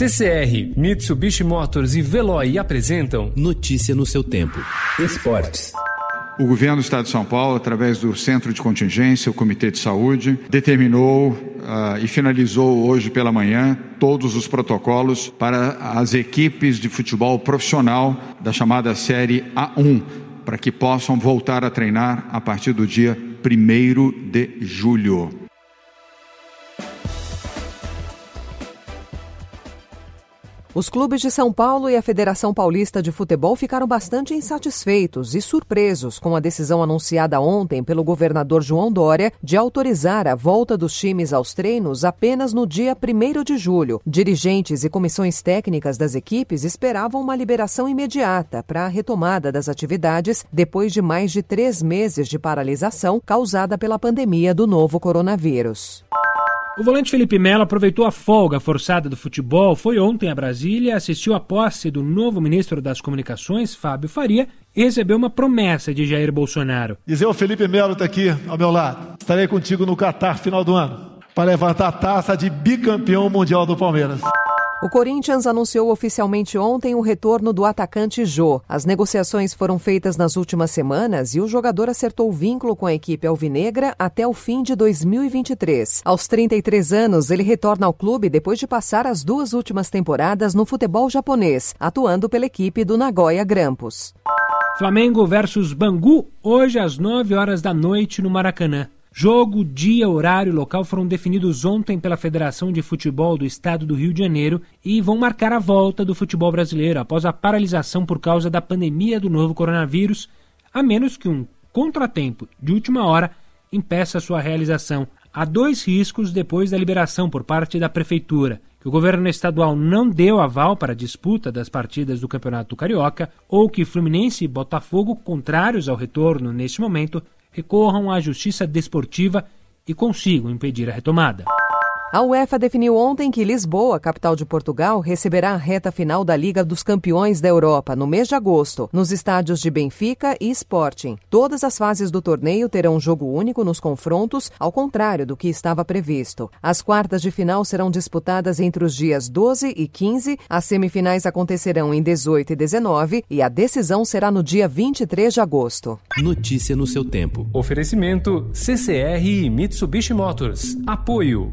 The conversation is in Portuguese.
CCR, Mitsubishi Motors e Veloy apresentam Notícia no seu tempo. Esportes. O governo do Estado de São Paulo, através do Centro de Contingência, o Comitê de Saúde, determinou uh, e finalizou hoje pela manhã todos os protocolos para as equipes de futebol profissional da chamada Série A1, para que possam voltar a treinar a partir do dia 1 de julho. Os clubes de São Paulo e a Federação Paulista de Futebol ficaram bastante insatisfeitos e surpresos com a decisão anunciada ontem pelo governador João Dória de autorizar a volta dos times aos treinos apenas no dia 1 de julho. Dirigentes e comissões técnicas das equipes esperavam uma liberação imediata para a retomada das atividades depois de mais de três meses de paralisação causada pela pandemia do novo coronavírus. O volante Felipe Melo aproveitou a folga forçada do futebol, foi ontem a Brasília, assistiu à posse do novo ministro das Comunicações, Fábio Faria, e recebeu uma promessa de Jair Bolsonaro. Dizer o Felipe Melo está aqui ao meu lado. Estarei contigo no Catar final do ano para levantar a taça de bicampeão mundial do Palmeiras. O Corinthians anunciou oficialmente ontem o retorno do atacante Jô. As negociações foram feitas nas últimas semanas e o jogador acertou o vínculo com a equipe alvinegra até o fim de 2023. Aos 33 anos, ele retorna ao clube depois de passar as duas últimas temporadas no futebol japonês, atuando pela equipe do Nagoya Grampus. Flamengo versus Bangu, hoje às 9 horas da noite no Maracanã. Jogo, dia, horário e local foram definidos ontem pela Federação de Futebol do Estado do Rio de Janeiro e vão marcar a volta do futebol brasileiro após a paralisação por causa da pandemia do novo coronavírus, a menos que um contratempo de última hora impeça sua realização. Há dois riscos depois da liberação por parte da Prefeitura: que o governo estadual não deu aval para a disputa das partidas do Campeonato Carioca ou que Fluminense e Botafogo, contrários ao retorno neste momento, recorram à justiça desportiva e consigam impedir a retomada. A UEFA definiu ontem que Lisboa, capital de Portugal, receberá a reta final da Liga dos Campeões da Europa no mês de agosto, nos estádios de Benfica e Sporting. Todas as fases do torneio terão jogo único nos confrontos, ao contrário do que estava previsto. As quartas de final serão disputadas entre os dias 12 e 15, as semifinais acontecerão em 18 e 19 e a decisão será no dia 23 de agosto. Notícia no seu tempo. Oferecimento CCR e Mitsubishi Motors. Apoio